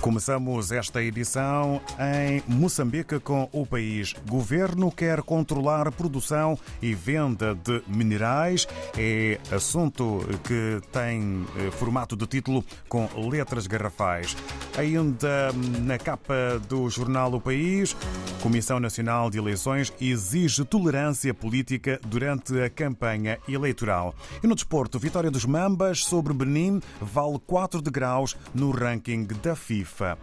Começamos esta edição em Moçambique com o país. Governo quer controlar produção e venda de minerais. É assunto que tem eh, formato de título com letras garrafais. Ainda na capa do jornal O País, Comissão Nacional de Eleições exige tolerância política durante a campanha eleitoral. E no desporto, vitória dos Mambas sobre Benin vale 4 degraus no ranking da FIFA.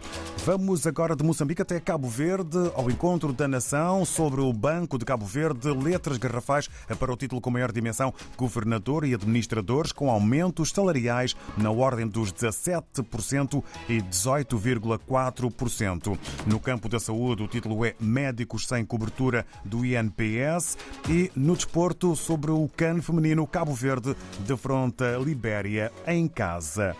Vamos agora de Moçambique até Cabo Verde, ao encontro da nação sobre o Banco de Cabo Verde, letras garrafais para o título com maior dimensão, governador e administradores com aumentos salariais na ordem dos 17% e 18,4%. No campo da saúde, o título é Médicos sem cobertura do INPS e no desporto sobre o CAN feminino Cabo Verde defronta Libéria em casa.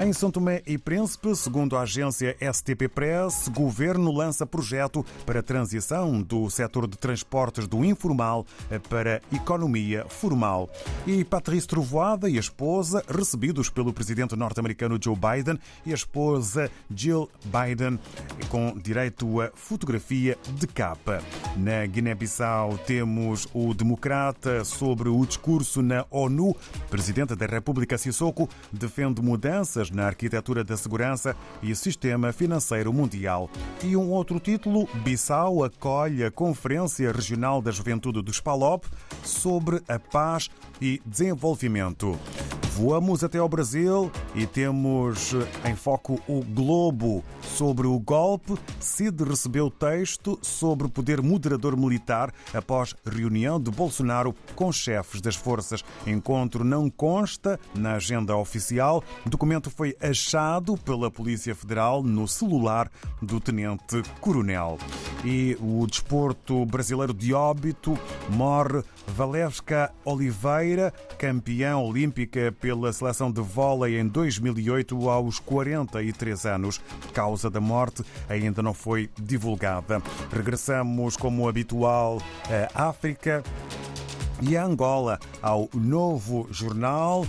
Em São Tomé e Príncipe, segundo a agência STP Press, governo lança projeto para transição do setor de transportes do informal para economia formal. E Patrícia Trovoada e a esposa, recebidos pelo presidente norte-americano Joe Biden e a esposa Jill Biden, com direito a fotografia de capa. Na Guiné-Bissau temos o democrata sobre o discurso na ONU. Presidente da República Sissoko defende mudanças na arquitetura da segurança e sistema financeiro mundial. E um outro título, Bissau acolhe a Conferência Regional da Juventude dos PALOP sobre a paz e desenvolvimento. Voamos até ao Brasil e temos em foco o Globo sobre o golpe. Cid recebeu texto sobre poder moderador militar após reunião de Bolsonaro com chefes das forças. Encontro não consta na agenda oficial. O documento foi achado pela Polícia Federal no celular do tenente coronel. E o desporto brasileiro de óbito morre Valesca Oliveira, campeã olímpica pela seleção de vôlei em 2008 aos 43 anos. Causa da morte ainda não foi divulgada. Regressamos, como habitual, à África e a Angola ao novo jornal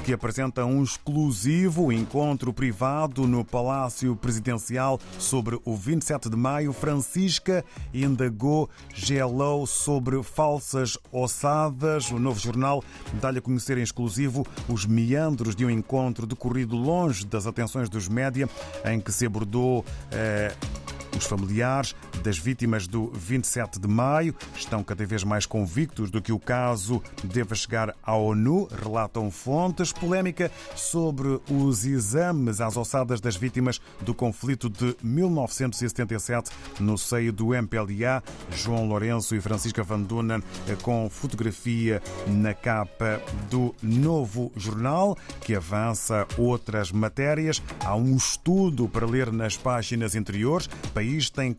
que apresenta um exclusivo encontro privado no Palácio Presidencial sobre o 27 de maio. Francisca indagou GLO sobre falsas ossadas. O novo jornal dá-lhe a conhecer em exclusivo os meandros de um encontro decorrido longe das atenções dos média, em que se abordou. Eh, os familiares das vítimas do 27 de maio estão cada vez mais convictos do que o caso deva chegar à ONU, relatam fontes. Polémica sobre os exames às ossadas das vítimas do conflito de 1977 no seio do MPLA. João Lourenço e Francisca Van Dunen com fotografia na capa do novo jornal que avança outras matérias. Há um estudo para ler nas páginas interiores. O país tem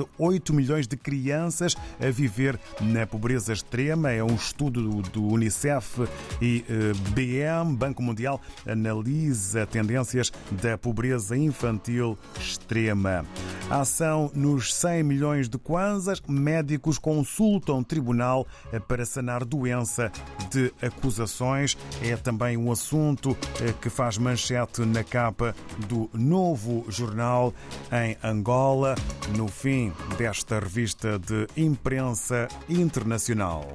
quase 8 milhões de crianças a viver na pobreza extrema. É um estudo do Unicef e BM, Banco Mundial, analisa tendências da pobreza infantil extrema. A ação nos 100 milhões de kwanzas, médicos consultam tribunal para sanar doença de acusações. É também um assunto que faz manchete na capa do novo jornal em Angola, no fim desta revista de imprensa internacional.